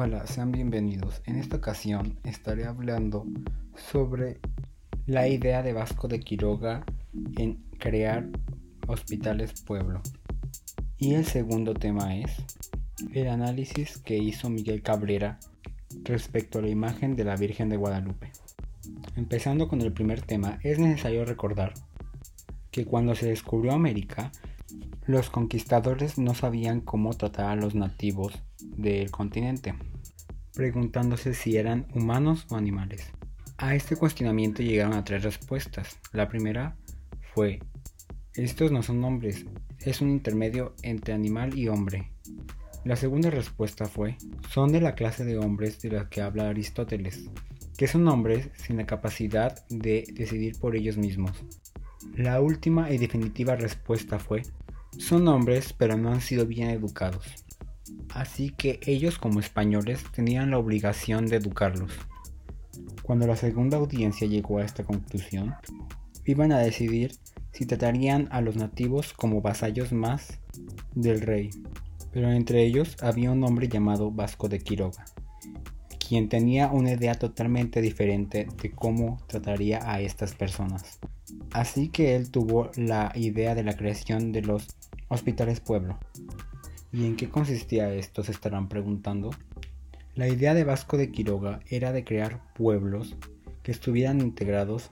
Hola, sean bienvenidos. En esta ocasión estaré hablando sobre la idea de Vasco de Quiroga en crear hospitales pueblo. Y el segundo tema es el análisis que hizo Miguel Cabrera respecto a la imagen de la Virgen de Guadalupe. Empezando con el primer tema, es necesario recordar que cuando se descubrió América, los conquistadores no sabían cómo tratar a los nativos del continente, preguntándose si eran humanos o animales. A este cuestionamiento llegaron a tres respuestas. La primera fue, estos no son hombres, es un intermedio entre animal y hombre. La segunda respuesta fue, son de la clase de hombres de la que habla Aristóteles, que son hombres sin la capacidad de decidir por ellos mismos. La última y definitiva respuesta fue, son hombres pero no han sido bien educados. Así que ellos como españoles tenían la obligación de educarlos. Cuando la segunda audiencia llegó a esta conclusión, iban a decidir si tratarían a los nativos como vasallos más del rey. Pero entre ellos había un hombre llamado Vasco de Quiroga, quien tenía una idea totalmente diferente de cómo trataría a estas personas. Así que él tuvo la idea de la creación de los hospitales pueblo. ¿Y en qué consistía esto? Se estarán preguntando. La idea de Vasco de Quiroga era de crear pueblos que estuvieran integrados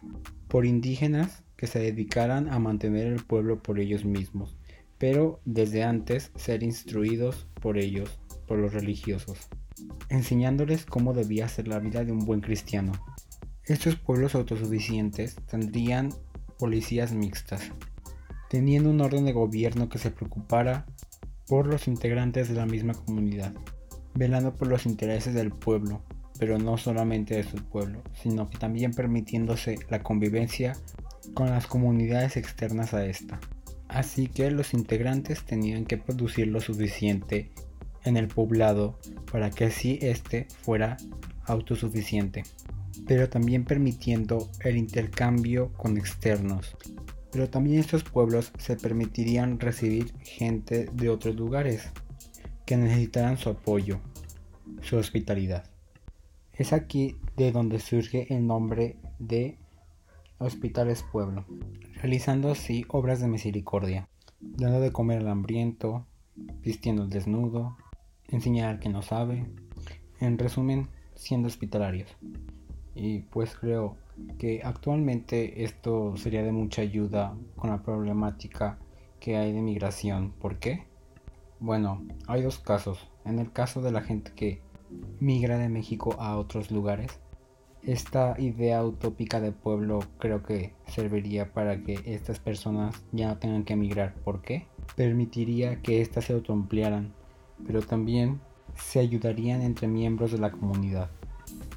por indígenas que se dedicaran a mantener el pueblo por ellos mismos, pero desde antes ser instruidos por ellos, por los religiosos, enseñándoles cómo debía ser la vida de un buen cristiano. Estos pueblos autosuficientes tendrían policías mixtas, teniendo un orden de gobierno que se preocupara por los integrantes de la misma comunidad, velando por los intereses del pueblo, pero no solamente de su pueblo, sino que también permitiéndose la convivencia con las comunidades externas a esta. Así que los integrantes tenían que producir lo suficiente en el poblado para que así éste fuera autosuficiente, pero también permitiendo el intercambio con externos. Pero también estos pueblos se permitirían recibir gente de otros lugares que necesitaran su apoyo, su hospitalidad. Es aquí de donde surge el nombre de Hospitales Pueblo, realizando así obras de misericordia, dando de comer al hambriento, vistiendo al desnudo, enseñar al que no sabe, en resumen, siendo hospitalarios. Y pues creo que actualmente esto sería de mucha ayuda con la problemática que hay de migración. ¿Por qué? Bueno, hay dos casos. En el caso de la gente que migra de México a otros lugares, esta idea utópica de pueblo creo que serviría para que estas personas ya no tengan que emigrar. ¿Por qué? Permitiría que éstas se autoampliaran, pero también se ayudarían entre miembros de la comunidad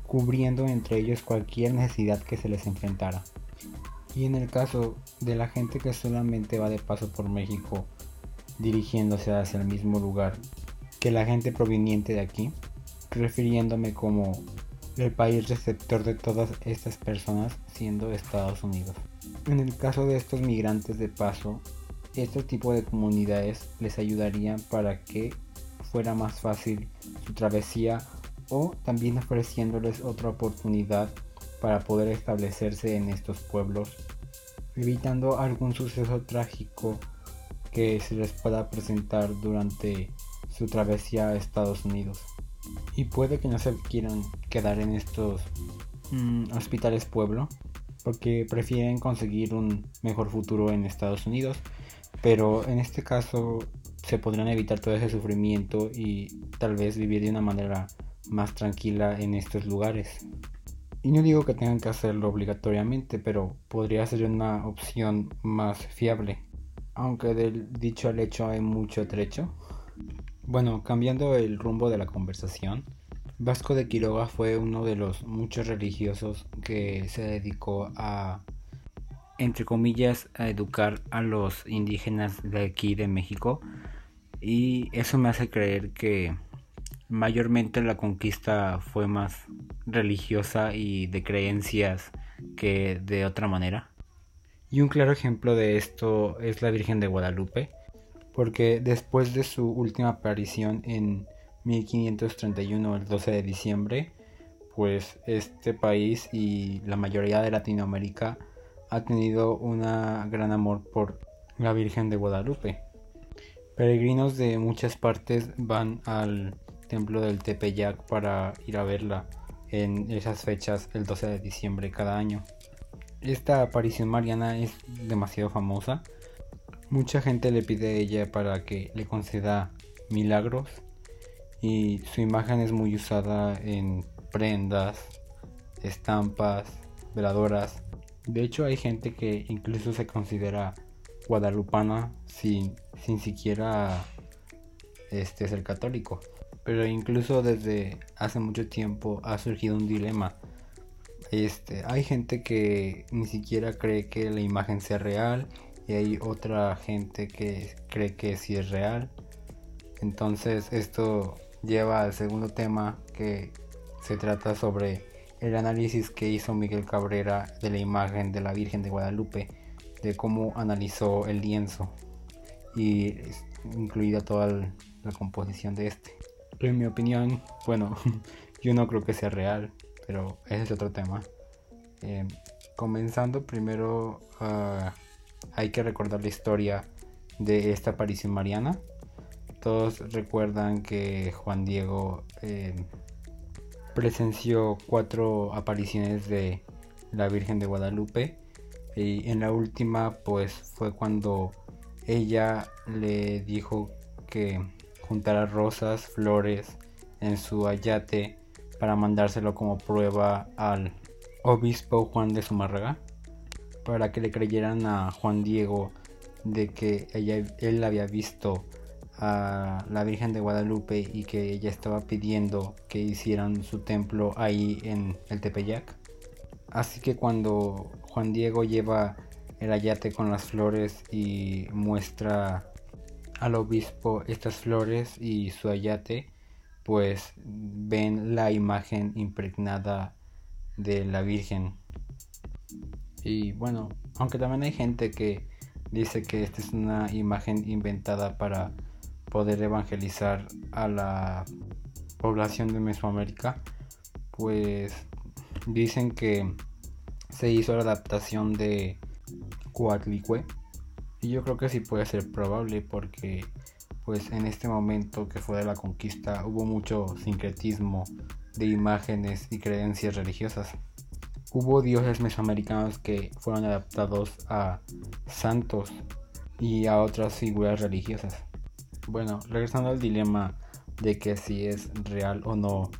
cubriendo entre ellos cualquier necesidad que se les enfrentara. Y en el caso de la gente que solamente va de paso por México dirigiéndose hacia el mismo lugar que la gente proveniente de aquí, refiriéndome como el país receptor de todas estas personas siendo Estados Unidos. En el caso de estos migrantes de paso, este tipo de comunidades les ayudarían para que fuera más fácil su travesía o también ofreciéndoles otra oportunidad para poder establecerse en estos pueblos, evitando algún suceso trágico que se les pueda presentar durante su travesía a Estados Unidos. Y puede que no se quieran quedar en estos mm, hospitales pueblo, porque prefieren conseguir un mejor futuro en Estados Unidos, pero en este caso se podrán evitar todo ese sufrimiento y tal vez vivir de una manera más tranquila en estos lugares. Y no digo que tengan que hacerlo obligatoriamente, pero podría ser una opción más fiable. Aunque del dicho al hecho hay mucho trecho. Bueno, cambiando el rumbo de la conversación, Vasco de Quiroga fue uno de los muchos religiosos que se dedicó a, entre comillas, a educar a los indígenas de aquí de México. Y eso me hace creer que mayormente la conquista fue más religiosa y de creencias que de otra manera. Y un claro ejemplo de esto es la Virgen de Guadalupe, porque después de su última aparición en 1531, el 12 de diciembre, pues este país y la mayoría de Latinoamérica ha tenido un gran amor por la Virgen de Guadalupe. Peregrinos de muchas partes van al templo del Tepeyac para ir a verla en esas fechas el 12 de diciembre cada año. Esta aparición mariana es demasiado famosa. Mucha gente le pide a ella para que le conceda milagros y su imagen es muy usada en prendas, estampas, veladoras. De hecho hay gente que incluso se considera guadalupana sin, sin siquiera este, ser católico. Pero incluso desde hace mucho tiempo ha surgido un dilema. Este, hay gente que ni siquiera cree que la imagen sea real y hay otra gente que cree que sí es real. Entonces esto lleva al segundo tema que se trata sobre el análisis que hizo Miguel Cabrera de la imagen de la Virgen de Guadalupe, de cómo analizó el lienzo y incluida toda la composición de este. En mi opinión, bueno, yo no creo que sea real, pero ese es otro tema. Eh, comenzando primero, ah, hay que recordar la historia de esta aparición mariana. Todos recuerdan que Juan Diego eh, presenció cuatro apariciones de la Virgen de Guadalupe y en la última pues fue cuando ella le dijo que juntara rosas, flores en su ayate para mandárselo como prueba al obispo Juan de Zumárraga para que le creyeran a Juan Diego de que ella, él había visto a la Virgen de Guadalupe y que ella estaba pidiendo que hicieran su templo ahí en el Tepeyac. Así que cuando Juan Diego lleva el ayate con las flores y muestra al obispo estas flores y su ayate, pues ven la imagen impregnada de la Virgen. Y bueno, aunque también hay gente que dice que esta es una imagen inventada para poder evangelizar a la población de Mesoamérica, pues dicen que se hizo la adaptación de Coatlicue y yo creo que sí puede ser probable porque pues en este momento que fue de la conquista hubo mucho sincretismo de imágenes y creencias religiosas. Hubo dioses mesoamericanos que fueron adaptados a santos y a otras figuras religiosas. Bueno, regresando al dilema de que si es real o no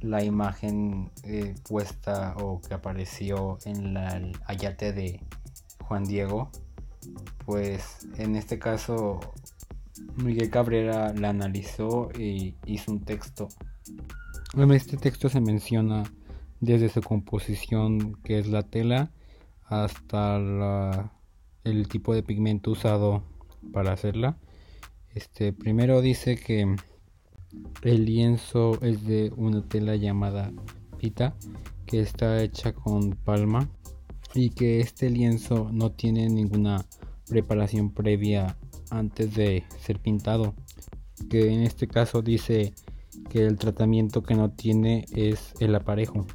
la imagen eh, puesta o que apareció en la, el ayate de Juan Diego, pues en este caso Miguel Cabrera la analizó y hizo un texto. En este texto se menciona desde su composición, que es la tela, hasta el tipo de pigmento usado para hacerla este primero dice que el lienzo es de una tela llamada pita que está hecha con palma y que este lienzo no tiene ninguna preparación previa antes de ser pintado. Que en este caso dice que el tratamiento que no tiene es el aparejo.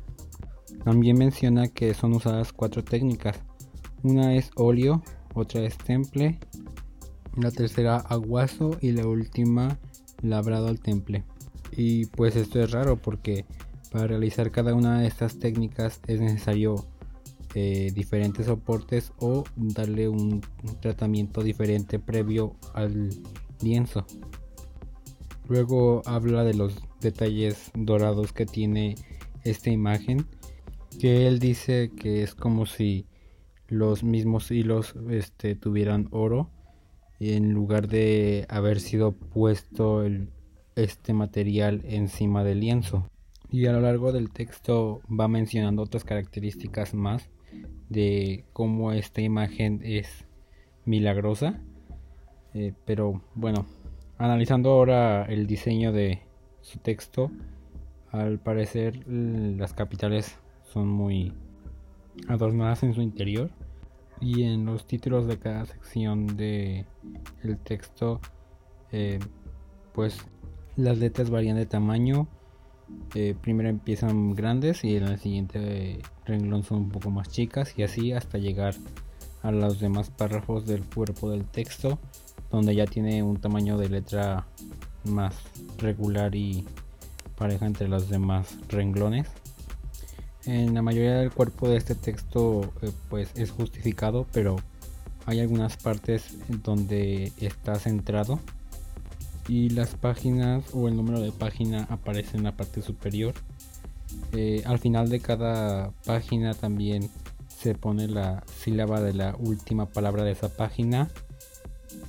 También menciona que son usadas cuatro técnicas. Una es óleo otra es temple la tercera aguazo y la última labrado al temple. Y pues esto es raro porque para realizar cada una de estas técnicas es necesario eh, diferentes soportes o darle un, tratamiento diferente previo al lienzo. Luego habla de los detalles dorados que tiene esta imagen, que él dice que es como si los mismos hilos este, tuvieran oro en lugar de haber sido puesto este material encima del lienzo. Y a lo largo del texto va mencionando otras características más de cómo esta imagen es milagrosa. Eh, pero bueno, analizando ahora el diseño de su texto, al parecer las capitales son muy adornadas en su interior y en los títulos de cada sección de el texto eh, pues Las letras varían de tamaño. Eh, primero empiezan grandes y en el siguiente renglón son un poco más chicas y así hasta llegar a los demás párrafos del cuerpo del texto donde ya tiene un tamaño de letra más regular y pareja entre los demás renglones. En la mayoría del cuerpo de este texto eh, pues es justificado, pero hay algunas partes donde está centrado y las páginas o el número de página aparece en la parte superior. Eh, al final de cada página también se pone la sílaba de la última palabra de esa página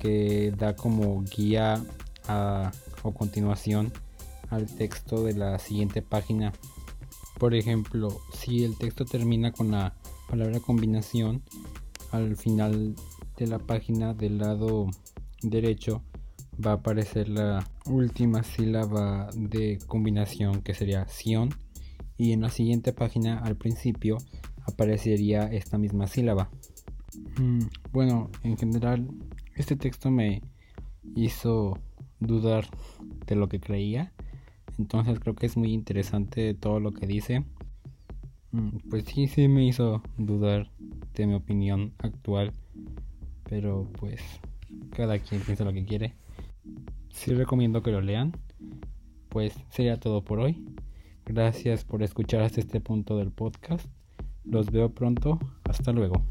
que da como guía a, o continuación al texto de la siguiente página. Por ejemplo, si el texto termina con la palabra combinación, al final de la página del lado derecho va a aparecer la última sílaba de combinación que sería sion y en la siguiente página al principio aparecería esta misma sílaba. Mm, bueno, en general este texto me hizo dudar de lo que creía. Entonces creo que es muy interesante todo lo que dice. Mm, pues sí, sí me hizo dudar de mi opinión actual. Pero pues cada quien piensa lo que quiere. Sí recomiendo que lo lean. Pues sería todo por hoy. Gracias por escuchar hasta este punto del podcast. Los veo pronto. Hasta luego.